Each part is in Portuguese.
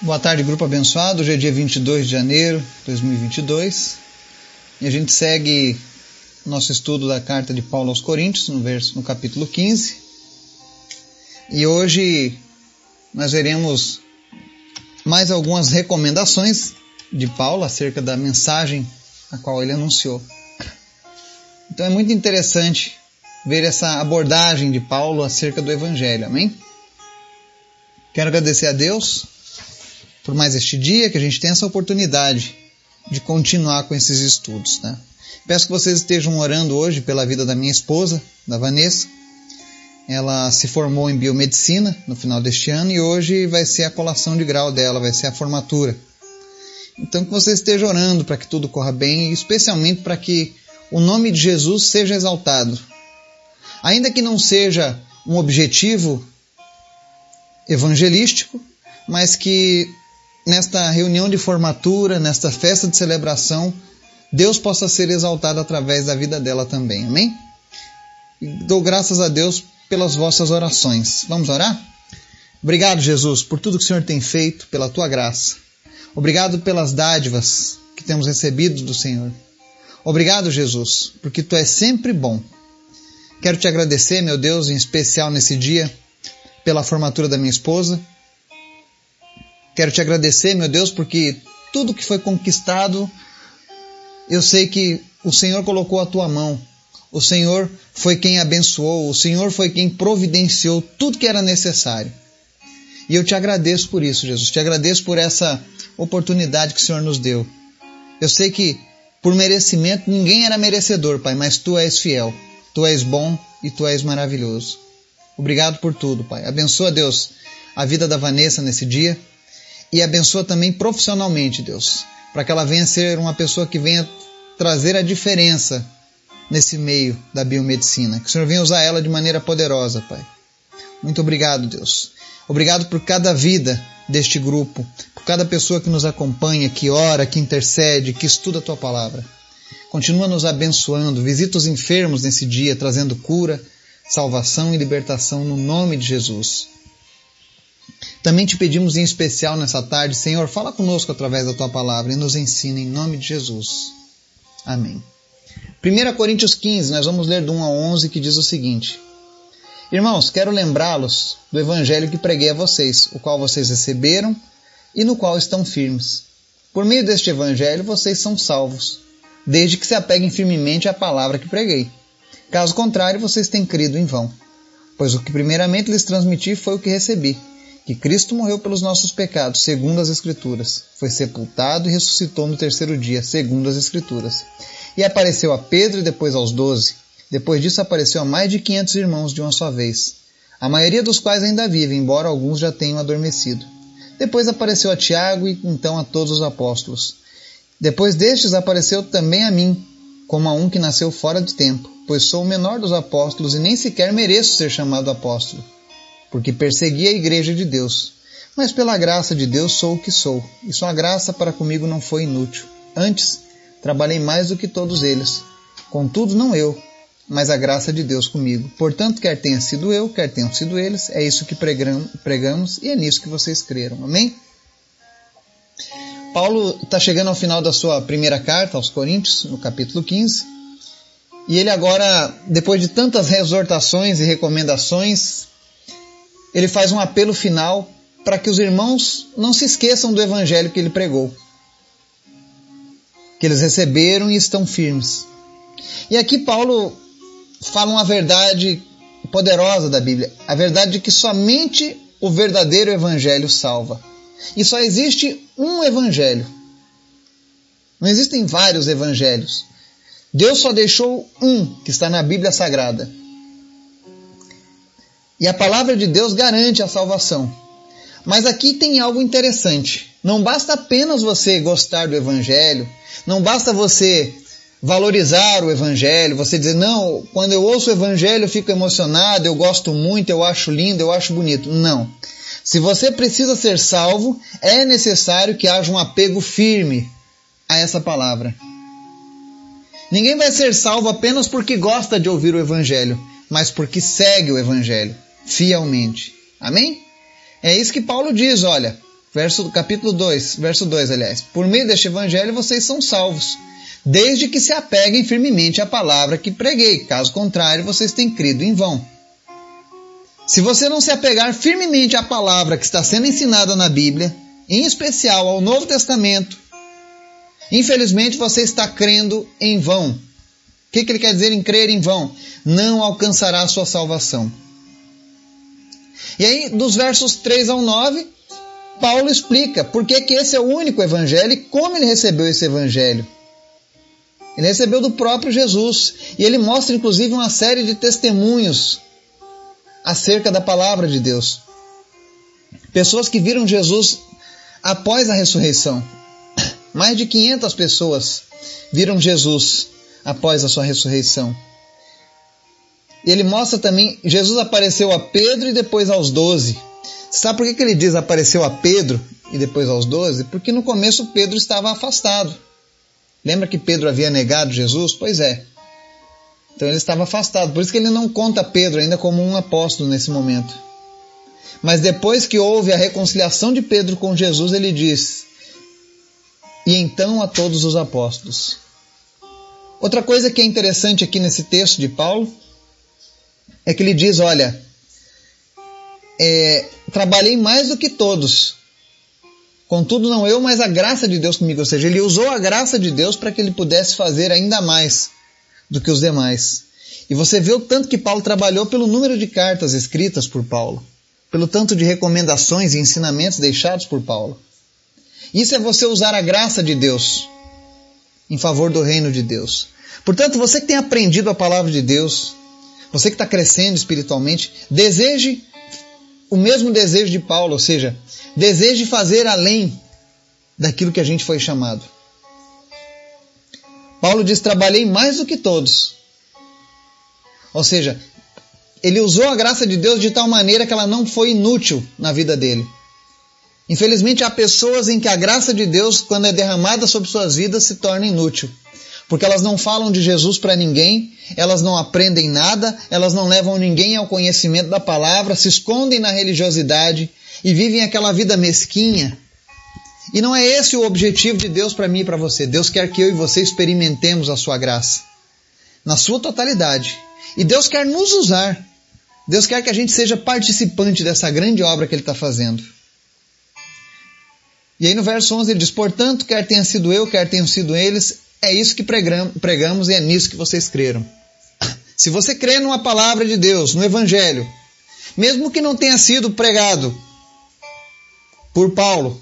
Boa tarde, grupo abençoado. Hoje é dia 22 de janeiro de 2022 e a gente segue nosso estudo da carta de Paulo aos Coríntios, no, verso, no capítulo 15. E hoje nós veremos mais algumas recomendações de Paulo acerca da mensagem a qual ele anunciou. Então é muito interessante ver essa abordagem de Paulo acerca do Evangelho, amém? Quero agradecer a Deus por mais este dia, que a gente tem essa oportunidade de continuar com esses estudos. Né? Peço que vocês estejam orando hoje pela vida da minha esposa, da Vanessa. Ela se formou em biomedicina no final deste ano e hoje vai ser a colação de grau dela, vai ser a formatura. Então que vocês estejam orando para que tudo corra bem e especialmente para que o nome de Jesus seja exaltado. Ainda que não seja um objetivo evangelístico, mas que nesta reunião de formatura, nesta festa de celebração, Deus possa ser exaltado através da vida dela também. Amém? Dou graças a Deus pelas vossas orações. Vamos orar? Obrigado, Jesus, por tudo que o Senhor tem feito, pela tua graça. Obrigado pelas dádivas que temos recebido do Senhor. Obrigado, Jesus, porque tu és sempre bom. Quero te agradecer, meu Deus, em especial nesse dia, pela formatura da minha esposa. Quero te agradecer, meu Deus, porque tudo que foi conquistado, eu sei que o Senhor colocou a tua mão. O Senhor foi quem abençoou, o Senhor foi quem providenciou tudo que era necessário. E eu te agradeço por isso, Jesus. Te agradeço por essa oportunidade que o Senhor nos deu. Eu sei que por merecimento ninguém era merecedor, Pai, mas tu és fiel, tu és bom e tu és maravilhoso. Obrigado por tudo, Pai. Abençoa, Deus, a vida da Vanessa nesse dia e abençoa também profissionalmente, Deus, para que ela venha ser uma pessoa que venha trazer a diferença nesse meio da biomedicina. Que o Senhor venha usar ela de maneira poderosa, Pai. Muito obrigado, Deus. Obrigado por cada vida deste grupo, por cada pessoa que nos acompanha, que ora, que intercede, que estuda a tua palavra. Continua nos abençoando, visita os enfermos nesse dia, trazendo cura, salvação e libertação no nome de Jesus. Também te pedimos em especial nessa tarde, Senhor, fala conosco através da tua palavra e nos ensina em nome de Jesus. Amém. 1 Coríntios 15, nós vamos ler do 1 a 11, que diz o seguinte: Irmãos, quero lembrá-los do evangelho que preguei a vocês, o qual vocês receberam e no qual estão firmes. Por meio deste evangelho vocês são salvos, desde que se apeguem firmemente à palavra que preguei. Caso contrário, vocês têm crido em vão. Pois o que primeiramente lhes transmiti foi o que recebi: que Cristo morreu pelos nossos pecados, segundo as Escrituras, foi sepultado e ressuscitou no terceiro dia, segundo as Escrituras. E apareceu a Pedro e depois aos doze. Depois disso apareceu a mais de quinhentos irmãos de uma só vez, a maioria dos quais ainda vive, embora alguns já tenham adormecido. Depois apareceu a Tiago e então a todos os apóstolos. Depois destes apareceu também a mim, como a um que nasceu fora de tempo pois sou o menor dos apóstolos e nem sequer mereço ser chamado apóstolo, porque persegui a igreja de Deus. Mas pela graça de Deus sou o que sou, e sua graça para comigo não foi inútil. Antes, trabalhei mais do que todos eles. Contudo, não eu, mas a graça de Deus comigo. Portanto, quer tenha sido eu, quer tenham sido eles, é isso que pregamos e é nisso que vocês creram. Amém? Paulo está chegando ao final da sua primeira carta aos Coríntios, no capítulo 15. E ele agora, depois de tantas exortações e recomendações, ele faz um apelo final para que os irmãos não se esqueçam do evangelho que ele pregou, que eles receberam e estão firmes. E aqui Paulo fala uma verdade poderosa da Bíblia, a verdade de que somente o verdadeiro evangelho salva. E só existe um evangelho. Não existem vários evangelhos. Deus só deixou um que está na Bíblia Sagrada. E a palavra de Deus garante a salvação. Mas aqui tem algo interessante. Não basta apenas você gostar do Evangelho, não basta você valorizar o Evangelho, você dizer, não, quando eu ouço o Evangelho eu fico emocionado, eu gosto muito, eu acho lindo, eu acho bonito. Não. Se você precisa ser salvo, é necessário que haja um apego firme a essa palavra. Ninguém vai ser salvo apenas porque gosta de ouvir o Evangelho, mas porque segue o Evangelho fielmente. Amém? É isso que Paulo diz, olha. verso, capítulo 2, verso 2, aliás. Por meio deste evangelho vocês são salvos, desde que se apeguem firmemente à palavra que preguei. Caso contrário, vocês têm crido em vão. Se você não se apegar firmemente à palavra que está sendo ensinada na Bíblia, em especial ao Novo Testamento, infelizmente você está crendo em vão. O que, que ele quer dizer em crer em vão? Não alcançará a sua salvação. E aí, dos versos 3 ao 9, Paulo explica por que, que esse é o único evangelho e como ele recebeu esse evangelho. Ele recebeu do próprio Jesus e ele mostra inclusive uma série de testemunhos acerca da palavra de Deus. Pessoas que viram Jesus após a ressurreição. Mais de 500 pessoas viram Jesus após a sua ressurreição. E ele mostra também, Jesus apareceu a Pedro e depois aos doze. Sabe por que, que ele diz apareceu a Pedro e depois aos doze? Porque no começo Pedro estava afastado. Lembra que Pedro havia negado Jesus? Pois é. Então ele estava afastado. Por isso que ele não conta Pedro ainda como um apóstolo nesse momento. Mas depois que houve a reconciliação de Pedro com Jesus, ele diz: E então a todos os apóstolos. Outra coisa que é interessante aqui nesse texto de Paulo é que ele diz: Olha, é, trabalhei mais do que todos. Contudo, não eu, mas a graça de Deus comigo. Ou seja, ele usou a graça de Deus para que ele pudesse fazer ainda mais do que os demais. E você vê o tanto que Paulo trabalhou pelo número de cartas escritas por Paulo, pelo tanto de recomendações e ensinamentos deixados por Paulo. Isso é você usar a graça de Deus em favor do reino de Deus. Portanto, você que tem aprendido a palavra de Deus, você que está crescendo espiritualmente, deseje o mesmo desejo de Paulo, ou seja, deseje fazer além daquilo que a gente foi chamado. Paulo diz: trabalhei mais do que todos. Ou seja, ele usou a graça de Deus de tal maneira que ela não foi inútil na vida dele. Infelizmente, há pessoas em que a graça de Deus, quando é derramada sobre suas vidas, se torna inútil porque elas não falam de Jesus para ninguém, elas não aprendem nada, elas não levam ninguém ao conhecimento da palavra, se escondem na religiosidade e vivem aquela vida mesquinha. E não é esse o objetivo de Deus para mim e para você. Deus quer que eu e você experimentemos a sua graça na sua totalidade. E Deus quer nos usar. Deus quer que a gente seja participante dessa grande obra que Ele está fazendo. E aí no verso 11 ele diz: Portanto, quer tenha sido eu, quer tenham sido eles, é isso que pregamos e é nisso que vocês creram. Se você crê numa palavra de Deus, no Evangelho, mesmo que não tenha sido pregado por Paulo,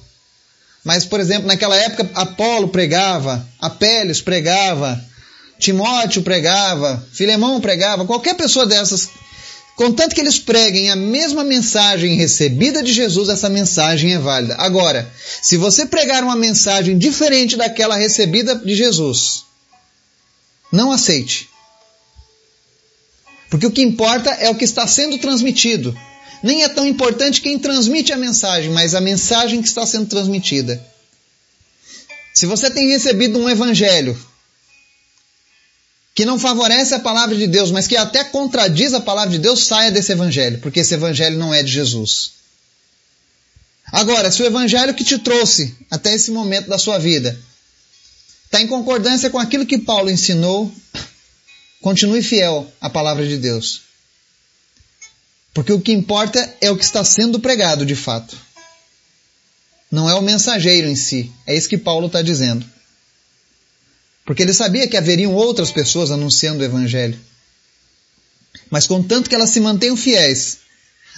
mas, por exemplo, naquela época Apolo pregava, Apélios pregava, Timóteo pregava, Filemão pregava, qualquer pessoa dessas Contanto que eles preguem a mesma mensagem recebida de Jesus, essa mensagem é válida. Agora, se você pregar uma mensagem diferente daquela recebida de Jesus, não aceite. Porque o que importa é o que está sendo transmitido. Nem é tão importante quem transmite a mensagem, mas a mensagem que está sendo transmitida. Se você tem recebido um evangelho que não favorece a palavra de Deus, mas que até contradiz a palavra de Deus, saia desse evangelho, porque esse evangelho não é de Jesus. Agora, se o evangelho que te trouxe até esse momento da sua vida está em concordância com aquilo que Paulo ensinou, continue fiel à palavra de Deus. Porque o que importa é o que está sendo pregado de fato. Não é o mensageiro em si. É isso que Paulo está dizendo. Porque ele sabia que haveriam outras pessoas anunciando o Evangelho. Mas contanto que elas se mantenham fiéis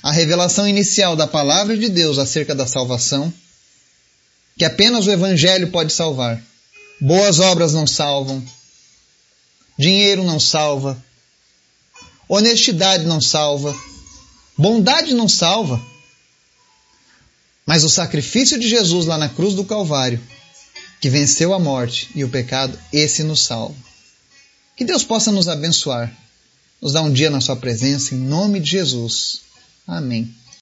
à revelação inicial da palavra de Deus acerca da salvação, que apenas o Evangelho pode salvar. Boas obras não salvam, dinheiro não salva, honestidade não salva, bondade não salva. Mas o sacrifício de Jesus lá na cruz do Calvário que venceu a morte e o pecado, esse nos salva. Que Deus possa nos abençoar, nos dar um dia na Sua presença, em nome de Jesus. Amém.